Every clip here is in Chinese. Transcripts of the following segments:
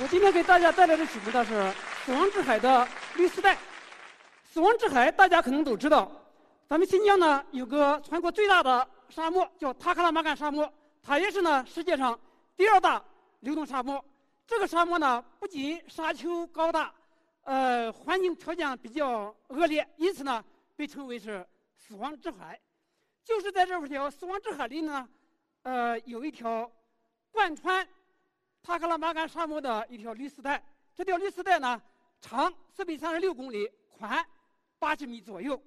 我今天给大家带来的曲目呢是《死亡之海》的绿丝带。死亡之海大家可能都知道，咱们新疆呢有个全国最大的沙漠叫塔克拉玛干沙漠，它也是呢世界上第二大流动沙漠。这个沙漠呢不仅沙丘高大，呃，环境条件比较恶劣，因此呢被称为是死亡之海。就是在这条死亡之海里呢，呃，有一条贯穿。塔克拉玛干沙漠的一条绿丝带，这条绿丝带呢，长四百三十六公里，宽八十米左右。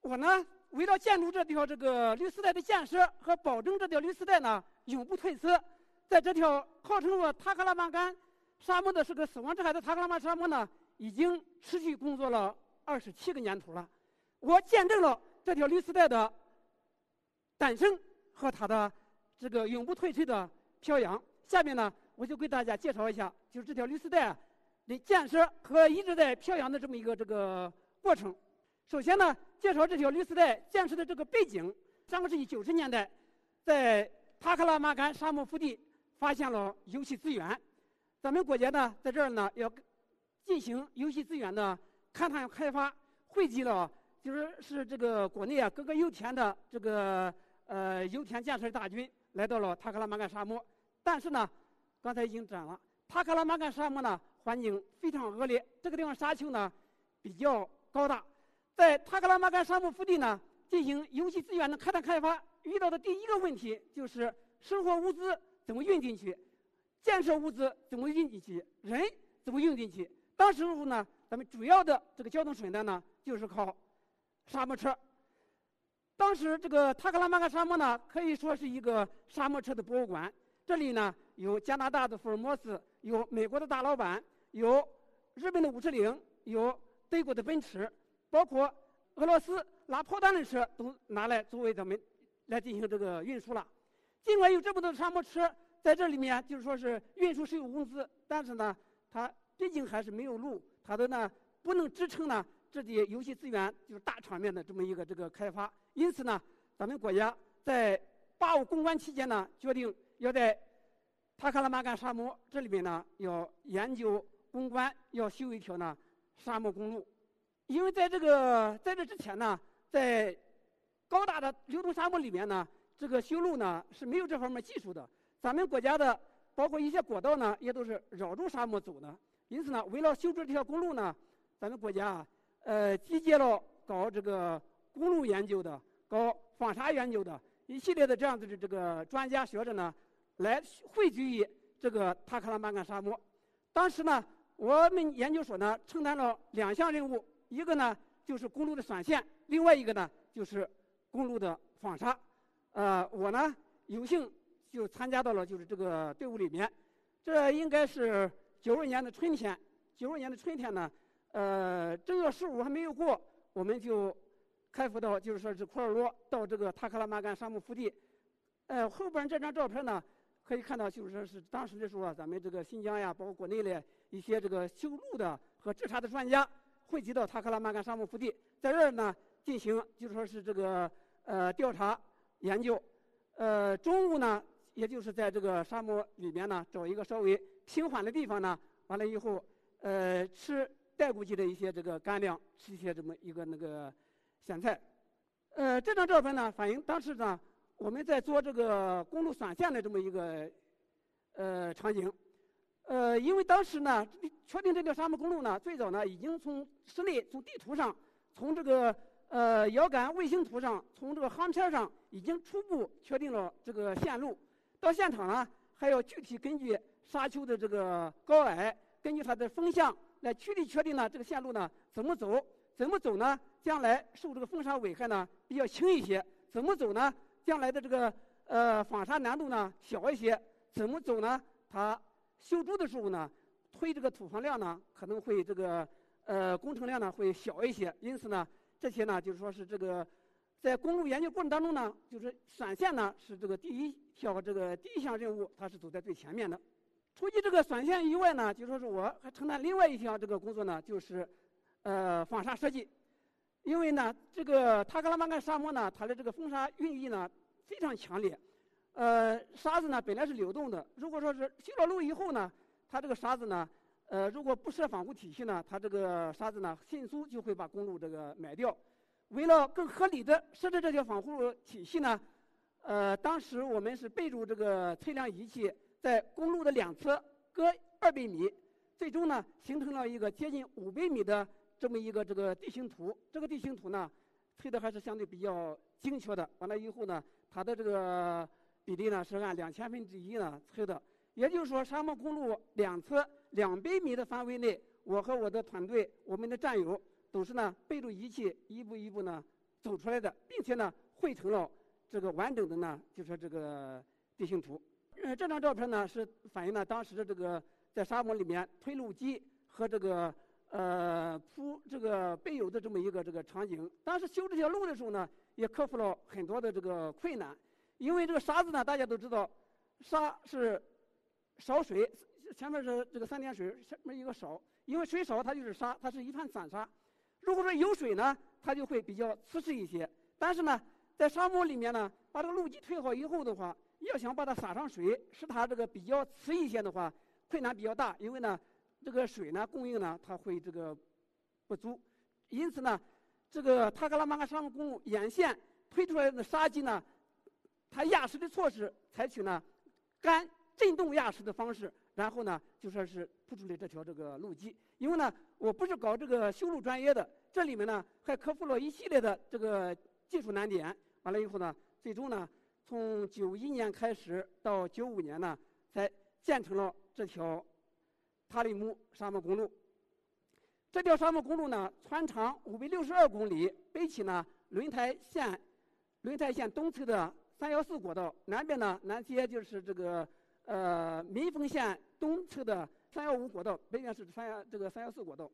我呢，为了建筑这条这个绿丝带的建设和保证这条绿丝带呢永不褪色，在这条号称我塔克拉玛干沙漠的是个死亡之海的塔克拉玛沙漠呢，已经持续工作了二十七个年头了。我见证了这条绿丝带的诞生和它的这个永不褪色的飘扬。下面呢。我就给大家介绍一下，就是这条绿丝带的建设和一直在飘扬的这么一个这个过程。首先呢，介绍这条绿丝带建设的这个背景。上个世纪九十年代，在塔克拉玛干沙漠腹地发现了油气资源，咱们国家呢在这儿呢要进行油气资源的勘探开发，汇集了就是是这个国内啊各个油田的这个呃油田建设大军来到了塔克拉玛干沙漠，但是呢。刚才已经讲了，塔克拉玛干沙漠呢环境非常恶劣，这个地方沙丘呢比较高大，在塔克拉玛干沙漠腹地呢进行油气资源的开采开发，遇到的第一个问题就是生活物资怎么运进去，建设物资怎么运进去，人怎么运进去。当时候呢，咱们主要的这个交通手段呢就是靠沙漠车。当时这个塔克拉玛干沙漠呢可以说是一个沙漠车的博物馆，这里呢。有加拿大的福尔摩斯，有美国的大老板，有日本的五十铃，有德国的奔驰，包括俄罗斯拿炮弹的车都拿来作为咱们来进行这个运输了。尽管有这么多沙漠车在这里面，就是说是运输石油公司，但是呢，它毕竟还是没有路，它的呢不能支撑呢这些油气资源就是大场面的这么一个这个开发。因此呢，咱们国家在八五攻关期间呢，决定要在塔克拉玛干沙漠这里面呢，要研究攻关，要修一条呢沙漠公路。因为在这个在这之前呢，在高大的流动沙漠里面呢，这个修路呢是没有这方面技术的。咱们国家的包括一些国道呢，也都是绕住沙漠走的。因此呢，为了修筑这条公路呢，咱们国家啊，呃，集结了搞这个公路研究的、搞防沙研究的一系列的这样子的这个专家学者呢。来汇聚于这个塔克拉玛干沙漠。当时呢，我们研究所呢承担了两项任务，一个呢就是公路的选线，另外一个呢就是公路的防沙。呃，我呢有幸就参加到了就是这个队伍里面。这应该是九二年的春天，九二年的春天呢，呃，正月十五还没有过，我们就开赴到就是说是库尔罗到这个塔克拉玛干沙漠腹地。呃，后边这张照片呢。可以看到，就是说是当时的时候啊，咱们这个新疆呀，包括国内的一些这个修路的和制茶的专家汇集到塔克拉玛干沙漠腹地，在这儿呢进行，就说是这个呃调查研究。呃，中午呢，也就是在这个沙漠里面呢，找一个稍微平缓的地方呢，完了以后，呃，吃带过去的一些这个干粮，吃一些这么一个那个咸菜。呃，这张照片呢，反映当时呢。我们在做这个公路选线的这么一个呃场景，呃，因为当时呢，确定这条沙漠公路呢，最早呢已经从室内从地图上，从这个呃遥感卫星图上，从这个航片上已经初步确定了这个线路。到现场呢，还要具体根据沙丘的这个高矮，根据它的风向来具体确定呢这个线路呢怎么走，怎么走呢，将来受这个风沙危害呢比较轻一些，怎么走呢？将来的这个呃防沙难度呢小一些，怎么走呢？它修筑的时候呢，推这个土方量呢，可能会这个呃工程量呢会小一些。因此呢，这些呢就是说是这个在公路研究过程当中呢，就是选线呢是这个第一项这个第一项任务，它是走在最前面的。除去这个选线以外呢，就说是我还承担另外一项这个工作呢，就是呃纺纱设计。因为呢，这个塔克拉玛干沙漠呢，它的这个风沙孕育呢非常强烈。呃，沙子呢本来是流动的，如果说是修了路以后呢，它这个沙子呢，呃，如果不设防护体系呢，它这个沙子呢迅速就会把公路这个埋掉。为了更合理的设置这条防护体系呢，呃，当时我们是备注这个测量仪器在公路的两侧各二百米，最终呢形成了一个接近五百米的这么一个这个地形图。这个地形图呢，测的还是相对比较精确的。完了以后呢，它的这个。比例呢是按两千分之一呢测的，也就是说，沙漠公路两侧两百米的范围内，我和我的团队、我们的战友都是呢背着仪器一步一步呢走出来的，并且呢绘成了这个完整的呢就说这个地形图。呃，这张照片呢是反映了当时的这个在沙漠里面推路机和这个呃铺这个备油的这么一个这个场景。当时修这条路的时候呢，也克服了很多的这个困难。因为这个沙子呢，大家都知道，沙是少水，前面是这个三点水，下面一个少。因为水少，它就是沙，它是一盘散沙。如果说有水呢，它就会比较瓷实一些。但是呢，在沙漠里面呢，把这个路基推好以后的话，要想把它撒上水，使它这个比较瓷一些的话，困难比较大。因为呢，这个水呢供应呢，它会这个不足。因此呢，这个塔克拉玛干沙漠公路沿线推出来的沙基呢。它压实的措施采取呢干震动压实的方式，然后呢就说是铺出来这条这个路基。因为呢我不是搞这个修路专业的，这里面呢还克服了一系列的这个技术难点。完了以后呢，最终呢从九一年开始到九五年呢，才建成了这条塔里木沙漠公路。这条沙漠公路呢全长五百六十二公里，北起呢轮台县轮台县东侧的。三幺四国道南边呢，南接就是这个呃民丰县东侧的三幺五国道，北边是三幺这个三幺四国道。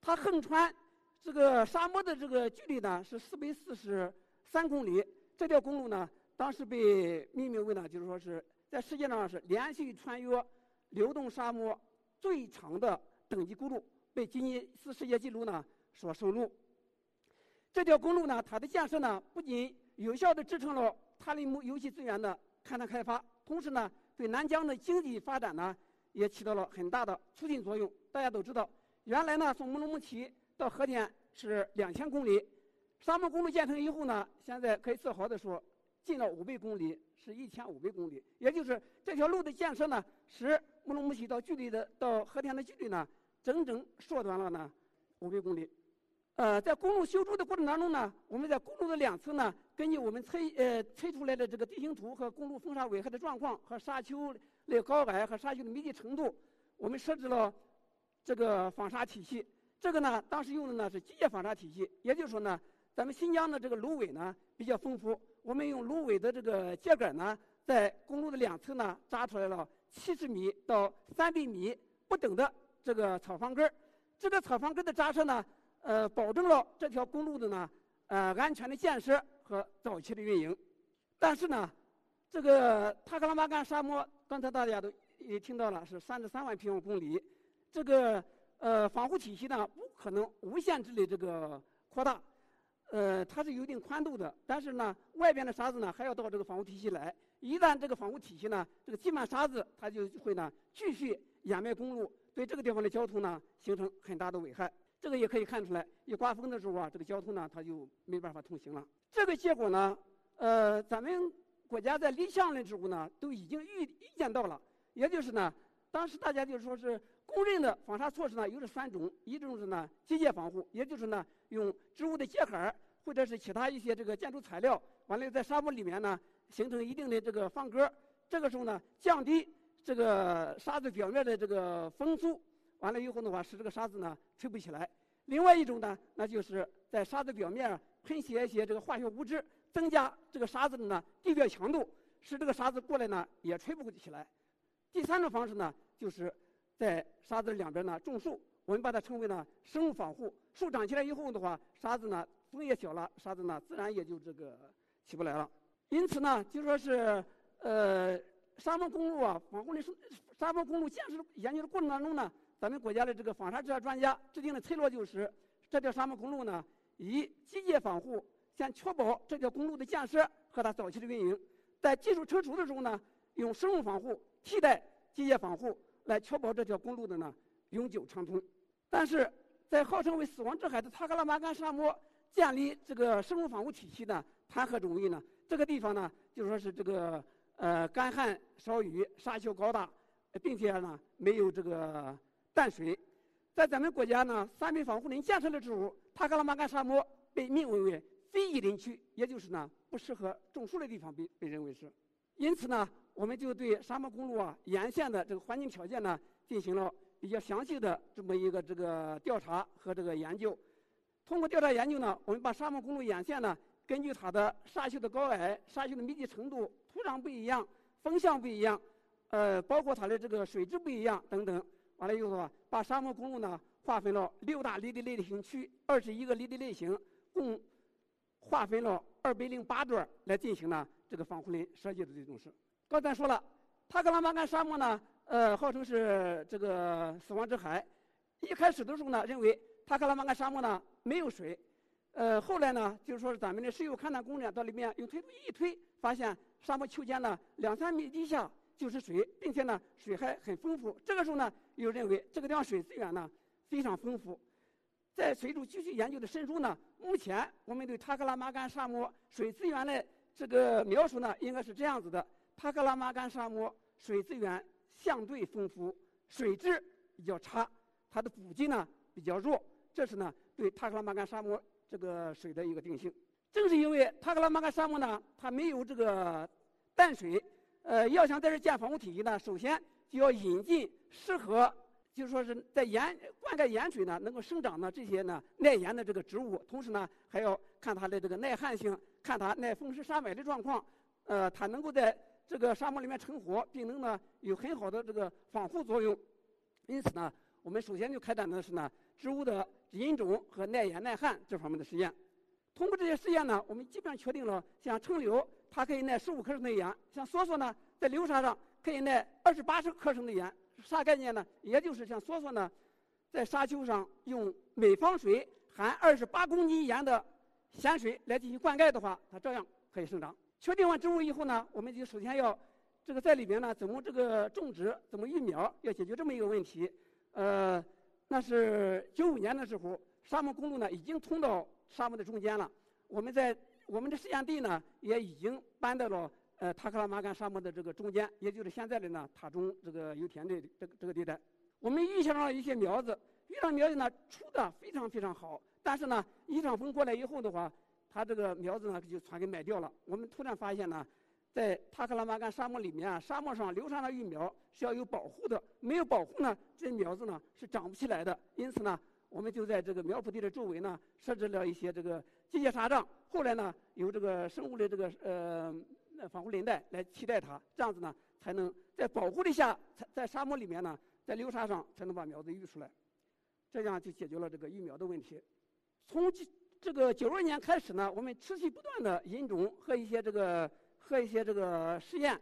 它横穿这个沙漠的这个距离呢是四百四十三公里。这条公路呢，当时被命名为呢，就是说是在世界上是连续穿越流动沙漠最长的等级公路，被吉尼斯世界纪录呢所收录。这条公路呢，它的建设呢，不仅有效地支撑了塔里木油气资源的勘探开发，同时呢，对南疆的经济发展呢，也起到了很大的促进作用。大家都知道，原来呢，从乌鲁木齐到和田是两千公里，沙漠公路建成以后呢，现在可以自豪地说，近了五百公里，是一千五百公里。也就是这条路的建设呢，使乌鲁木齐到距离的到和田的距离呢，整整缩短了呢五百公里。呃，在公路修筑的过程当中呢，我们在公路的两侧呢，根据我们测呃测出来的这个地形图和公路风沙危害的状况和沙丘的高矮和沙丘的密集程度，我们设置了这个防沙体系。这个呢，当时用的呢是机械防沙体系，也就是说呢，咱们新疆的这个芦苇呢比较丰富，我们用芦苇的这个秸秆呢，在公路的两侧呢扎出来了七十米到三百米不等的这个草方根儿。这个草方根的扎设呢。呃，保证了这条公路的呢，呃，安全的建设和早期的运营。但是呢，这个塔克拉玛干沙漠，刚才大家都也听到了，是三十三万平方公里。这个呃防护体系呢，不可能无限制的这个扩大，呃，它是有一定宽度的。但是呢，外边的沙子呢，还要到这个防护体系来。一旦这个防护体系呢，这个积满沙子，它就会呢继续掩埋公路，对这个地方的交通呢，形成很大的危害。这个也可以看出来，一刮风的时候啊，这个交通呢，它就没办法通行了。这个结果呢，呃，咱们国家在立项的时候呢，都已经预预见到了。也就是呢，当时大家就说是公认的防沙措施呢，有这三种：一种是呢机械防护，也就是呢用植物的秸秆或者是其他一些这个建筑材料，完了在沙漠里面呢形成一定的这个方格，这个时候呢降低这个沙子表面的这个风速。完了以后的话，使这个沙子呢吹不起来。另外一种呢，那就是在沙子表面喷写一些这个化学物质，增加这个沙子的呢地表强度，使这个沙子过来呢也吹不起来。第三种方式呢，就是在沙子两边呢种树，我们把它称为呢生物防护。树长起来以后的话，沙子呢风也小了，沙子呢自然也就这个起不来了。因此呢，就说是呃沙漠公路啊防护的沙漠公路建设研究的过程当中呢，咱们国家的这个防沙治沙专家制定的策略就是，这条沙漠公路呢以机械防护，先确保这条公路的建设和它早期的运营，在技术成熟的时候呢，用生物防护替代机械防护，来确保这条公路的呢永久畅通。但是在号称为“死亡之海”的塔克拉玛干沙漠建立这个生物防护体系呢，谈何容易呢？这个地方呢，就说是这个呃干旱少雨，沙丘高大，并且呢没有这个淡水。在咱们国家呢，三倍防护林建设的时候，塔克拉玛干沙漠被命名为非遗林区，也就是呢不适合种树的地方被被认为是。因此呢，我们就对沙漠公路啊沿线的这个环境条件呢进行了比较详细的这么一个这个调查和这个研究。通过调查研究呢，我们把沙漠公路沿线呢。根据它的沙丘的高矮、沙丘的密集程度、土壤不一样、风向不一样，呃，包括它的这个水质不一样等等，完了以后啊，把沙漠公路呢划分了六大离地类型区，二十一个离地类型，共划分了二百零八段来进行呢这个防护林设计的这种事。刚才说了，塔克拉玛干沙漠呢，呃，号称是这个死亡之海。一开始的时候呢，认为塔克拉玛干沙漠呢没有水。呃，后来呢，就是说咱们的石油勘探工人到里面用推土机一推，发现沙漠丘间呢两三米地下就是水，并且呢水还很丰富。这个时候呢，又认为这个地方水资源呢非常丰富。在随着继续研究的深入呢，目前我们对塔克拉玛干沙漠水资源的这个描述呢，应该是这样子的：塔克拉玛干沙漠水资源相对丰富，水质比较差，它的补给呢比较弱。这是呢对塔克拉玛干沙漠。这个水的一个定性，正是因为塔克拉玛干沙漠呢，它没有这个淡水，呃，要想在这建防护体系呢，首先就要引进适合，就是说是在盐灌溉盐水呢能够生长的这些呢耐盐的这个植物，同时呢还要看它的这个耐旱性，看它耐风湿沙霾的状况，呃，它能够在这个沙漠里面成活，并能呢有很好的这个防护作用。因此呢，我们首先就开展的是呢植物的。引种和耐盐耐旱这方面的实验，通过这些实验呢，我们基本上确定了，像橙柳它可以耐十五克升的盐，像梭梭呢，在流沙上可以耐二十八克升的盐。啥概念呢？也就是像梭梭呢，在沙丘上用每方水含二十八公斤盐的咸水来进行灌溉的话，它照样可以生长。确定完植物以后呢，我们就首先要这个在里面呢，怎么这个种植，怎么育苗，要解决这么一个问题，呃。那是九五年的时候，沙漠公路呢已经通到沙漠的中间了。我们在我们的试验地呢也已经搬到了呃塔克拉玛干沙漠的这个中间，也就是现在的呢塔中这个油田的这个这个地带。我们遇上了一些苗子，遇上苗子呢出的非常非常好，但是呢一场风过来以后的话，它这个苗子呢就全给埋掉了。我们突然发现呢。在塔克拉玛干沙漠里面啊，沙漠上流沙的育苗是要有保护的，没有保护呢，这苗子呢是长不起来的。因此呢，我们就在这个苗圃地的周围呢设置了一些这个机械沙障，后来呢有这个生物的这个呃防护林带来替代它，这样子呢才能在保护的下，在在沙漠里面呢，在流沙上才能把苗子育出来，这样就解决了这个育苗的问题。从这个九二年开始呢，我们持续不断的引种和一些这个。和一些这个实验，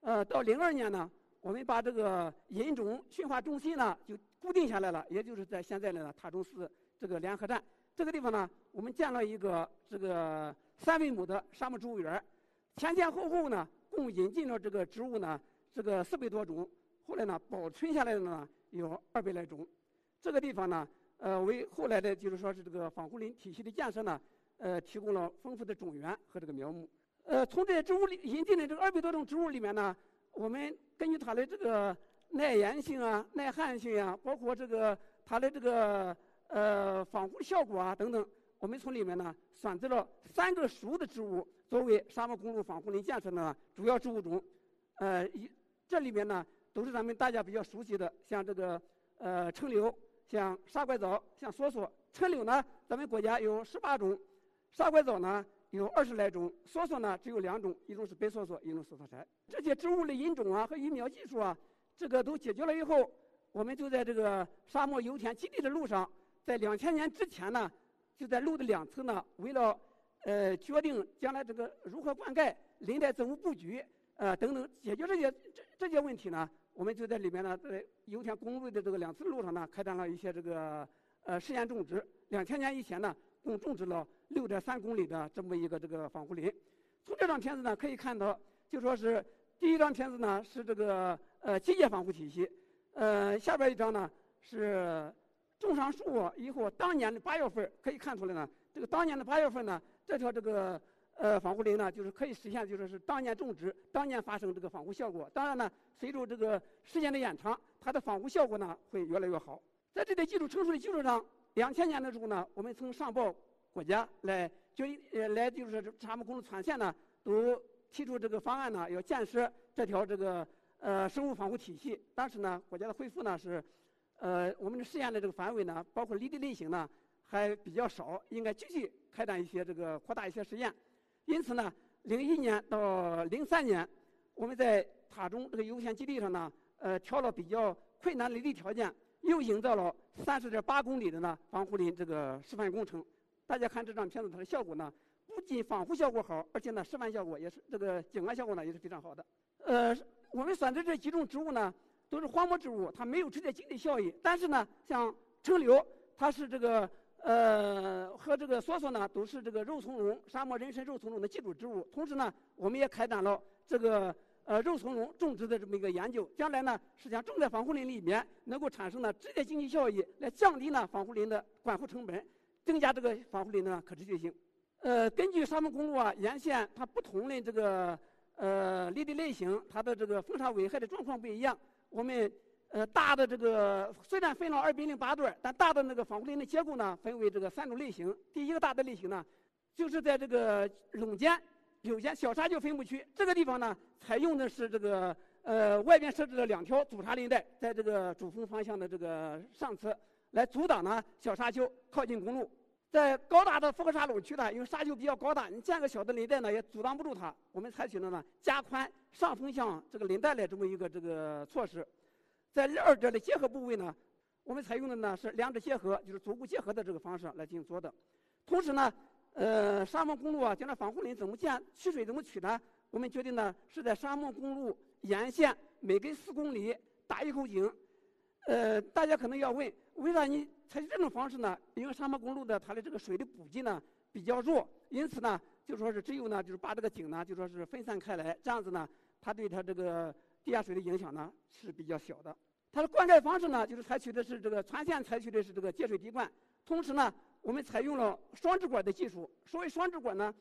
呃，到零二年呢，我们把这个引种驯化中心呢就固定下来了，也就是在现在的塔中寺这个联合站这个地方呢，我们建了一个这个三百亩的沙漠植物园前前后后呢共引进了这个植物呢这个四百多种，后来呢保存下来的呢有二百来种，这个地方呢呃为后来的就是说是这个防护林体系的建设呢呃提供了丰富的种源和这个苗木。呃，从这些植物里引进的这个二百多种植物里面呢，我们根据它的这个耐盐性啊、耐旱性啊，包括这个它的这个呃防护效果啊等等，我们从里面呢选择了三个属的植物作为沙漠公路防护林建设的主要植物种。呃，一这里面呢都是咱们大家比较熟悉的，像这个呃橙柳、像沙拐枣、像梭梭。橙柳呢，咱们国家有十八种；沙拐枣呢。有二十来种，梭梭呢只有两种，一种是白梭梭，一种是梭梭柴。这些植物的引种啊和育苗技术啊，这个都解决了以后，我们就在这个沙漠油田基地的路上，在两千年之前呢，就在路的两侧呢，为了呃决定将来这个如何灌溉、林带作物布局呃等等，解决这些这这些问题呢，我们就在里面呢，在油田公路的这个两侧路上呢，开展了一些这个呃试验种植。两千年以前呢，共种植了六点三公里的这么一个这个防护林。从这张片子呢可以看到，就说是第一张片子呢是这个呃机械防护体系，呃下边一张呢是种上树以后当年的八月份可以看出来呢，这个当年的八月份呢，这条这个呃防护林呢就是可以实现就说是当年种植当年发生这个防护效果。当然呢，随着这个时间的延长，它的防护效果呢会越来越好。在这个技术成熟的基础上，两千年的时候呢，我们曾上报国家来就呃来就是咱们公路全线呢都提出这个方案呢，要建设这条这个呃生物防护体系。但是呢，国家的回复呢是，呃我们的试验的这个范围呢，包括离地类型呢还比较少，应该继续开展一些这个扩大一些实验。因此呢，零一年到零三年，我们在塔中这个油田基地上呢，呃挑了比较困难的地条件。又营造了三十点八公里的呢防护林这个示范工程，大家看这张片子，它的效果呢不仅防护效果好，而且呢示范效果也是这个景观效果呢也是非常好的。呃，我们选择这几种植物呢都是荒漠植物，它没有直接经济效益，但是呢像橙柳，它是这个呃和这个梭梭呢都是这个肉苁蓉沙漠人参肉苁蓉的基础植物。同时呢，我们也开展了这个。呃，肉苁蓉种植的这么一个研究，将来呢，实际上种在防护林里面，能够产生呢直接经济效益，来降低呢防护林的管护成本，增加这个防护林的可持续性。呃，根据沙漠公路啊沿线它不同的这个呃林地类型，它的这个风沙危害的状况不一样。我们呃大的这个虽然分了二比零八段，但大的那个防护林的结构呢分为这个三种类型。第一个大的类型呢，就是在这个垄间。有些小沙丘分布区，这个地方呢，采用的是这个呃外边设置了两条阻沙林带，在这个主峰方向的这个上侧，来阻挡呢小沙丘靠近公路。在高大的复合沙垄区呢，因为沙丘比较高大，你建个小的林带呢也阻挡不住它。我们采取了呢加宽上风向这个林带的这么一个这个措施。在二者的结合部位呢，我们采用的呢是两者结合，就是足部结合的这个方式来进行做的。同时呢。呃，沙漠公路啊，将来防护林怎么建？取水怎么取呢？我们决定呢，是在沙漠公路沿线每隔四公里打一口井。呃，大家可能要问，为啥你采取这种方式呢？因为沙漠公路的它的这个水的补给呢比较弱，因此呢，就说是只有呢，就是把这个井呢，就说是分散开来，这样子呢，它对它这个地下水的影响呢是比较小的。它的灌溉方式呢，就是采取的是这个全线采取的是这个节水滴灌，同时呢。我们采用了双支管的技术。所谓双支管呢，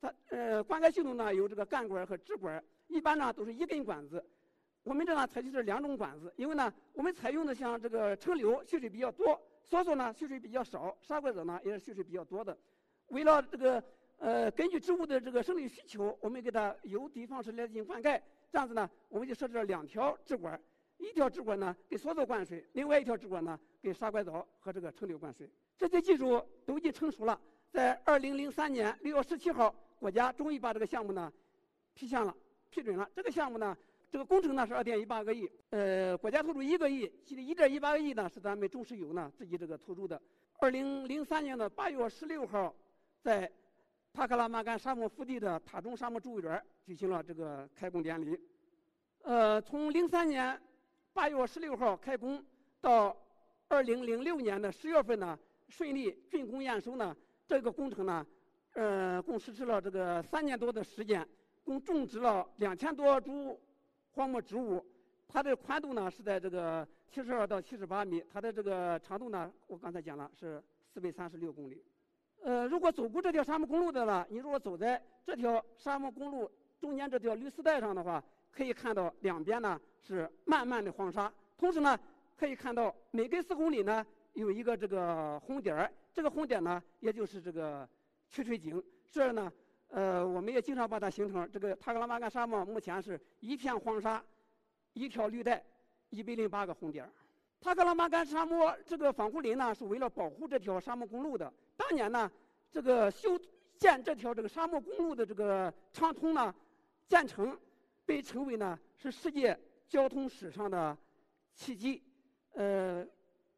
它呃灌溉系统呢有这个干管和支管，一般呢都是一根管子。我们这呢采取是两种管子，因为呢我们采用的像这个车流蓄水比较多，梭梭呢蓄水比较少，沙拐子呢也是蓄水比较多的。为了这个呃根据植物的这个生理需求，我们给它由低方式来进行灌溉。这样子呢，我们就设置了两条支管，一条支管呢给梭梭灌水，另外一条支管呢给沙拐枣和这个橙柳灌水。这些技术都已经成熟了，在二零零三年六月十七号，国家终于把这个项目呢批下了、批准了。这个项目呢，这个工程呢是二点一八个亿，呃，国家投入一个亿，其中一点一八个亿呢是咱们中石油呢自己这个投入的。二零零三年的八月十六号，在塔克拉玛干沙漠腹地的塔中沙漠植物园举行了这个开工典礼。呃，从零三年八月十六号开工到二零零六年的十月份呢。顺利竣工验收呢，这个工程呢，呃，共实施了这个三年多的时间，共种植了两千多株荒漠植物。它的宽度呢是在这个七十二到七十八米，它的这个长度呢，我刚才讲了是四百三十六公里。呃，如果走过这条沙漠公路的呢，你如果走在这条沙漠公路中间这条绿丝带上的话，可以看到两边呢是漫漫的黄沙，同时呢可以看到每隔四公里呢。有一个这个红点儿，这个红点呢，也就是这个取水井。这儿呢，呃，我们也经常把它形成这个塔克拉玛干沙漠，目前是一片黄沙，一条绿带，一百零八个红点儿。塔克拉玛干沙漠这个防护林呢，是为了保护这条沙漠公路的。当年呢，这个修建这条这个沙漠公路的这个畅通呢，建成被称为呢是世界交通史上的奇迹。呃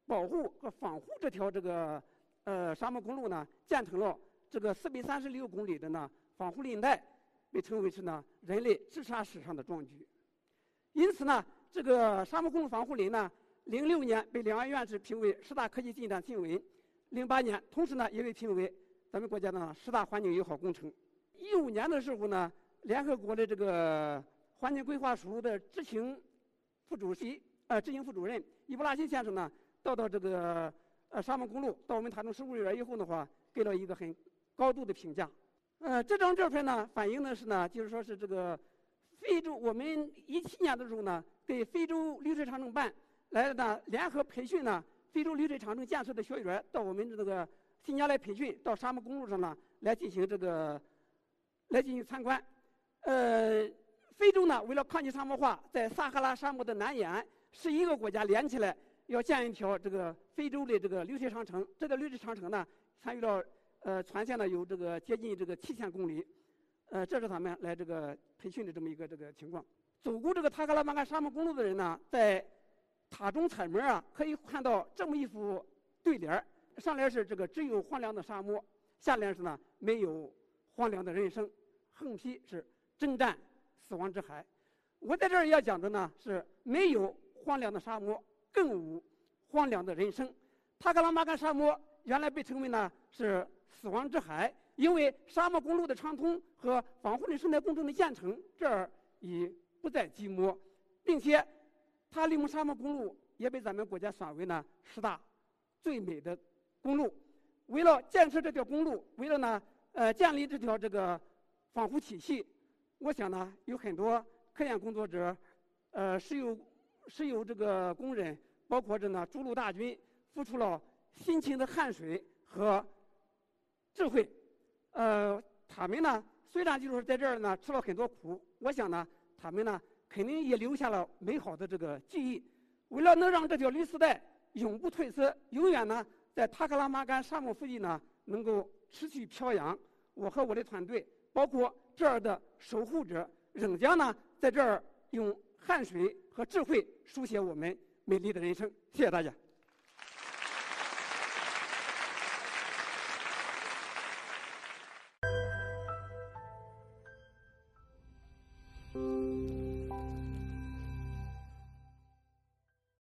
保护和防护这条这个呃沙漠公路呢，建成了这个四百三十六公里的呢防护林带，被称为是呢人类治沙史上的壮举。因此呢，这个沙漠公路防护林呢，零六年被两岸院士评为十大科技进展新闻，零八年同时呢也被评为咱们国家的十大环境友好工程。一五年的时候呢，联合国的这个环境规划署的执行副主席呃执行副主任伊布拉欣先生呢，到到这个呃沙漠公路到我们塔中十五园以后的话，给了一个很高度的评价。呃，这张照片呢，反映的是呢，就是说是这个非洲，我们一七年的时候呢，给非洲绿水长城办来呢联合培训呢，非洲绿水长城建设的学员到我们这个新疆来培训，到沙漠公路上呢来进行这个。来进行参观，呃，非洲呢，为了抗击沙漠化，在撒哈拉沙漠的南沿，十一个国家连起来要建一条这个非洲的这个绿水长城。这个绿水长城呢，参与了呃，全线呢有这个接近这个七千公里，呃，这是他们来这个培训的这么一个这个情况。走过这个塔克拉玛干沙漠公路的人呢，在塔中侧门啊，可以看到这么一幅对联儿，上联是这个只有荒凉的沙漠，下联是呢没有荒凉的人生。横批是“征战死亡之海”。我在这儿要讲的呢是没有荒凉的沙漠，更无荒凉的人生。塔克拉玛干沙漠原来被称为呢是死亡之海，因为沙漠公路的畅通和防护林生态工程的建成，这儿已不再寂寞，并且塔里木沙漠公路也被咱们国家选为呢十大最美的公路。为了建设这条公路，为了呢呃建立这条这个。防护体系，我想呢，有很多科研工作者，呃，石油石油这个工人，包括着呢，筑路大军，付出了辛勤的汗水和智慧。呃，他们呢，虽然就是在这儿呢吃了很多苦，我想呢，他们呢，肯定也留下了美好的这个记忆。为了能让这条绿丝带永不褪色，永远呢，在塔克拉玛干沙漠附近呢，能够持续飘扬，我和我的团队。包括这儿的守护者，仍将呢在这儿用汗水和智慧书写我们美丽的人生。谢谢大家。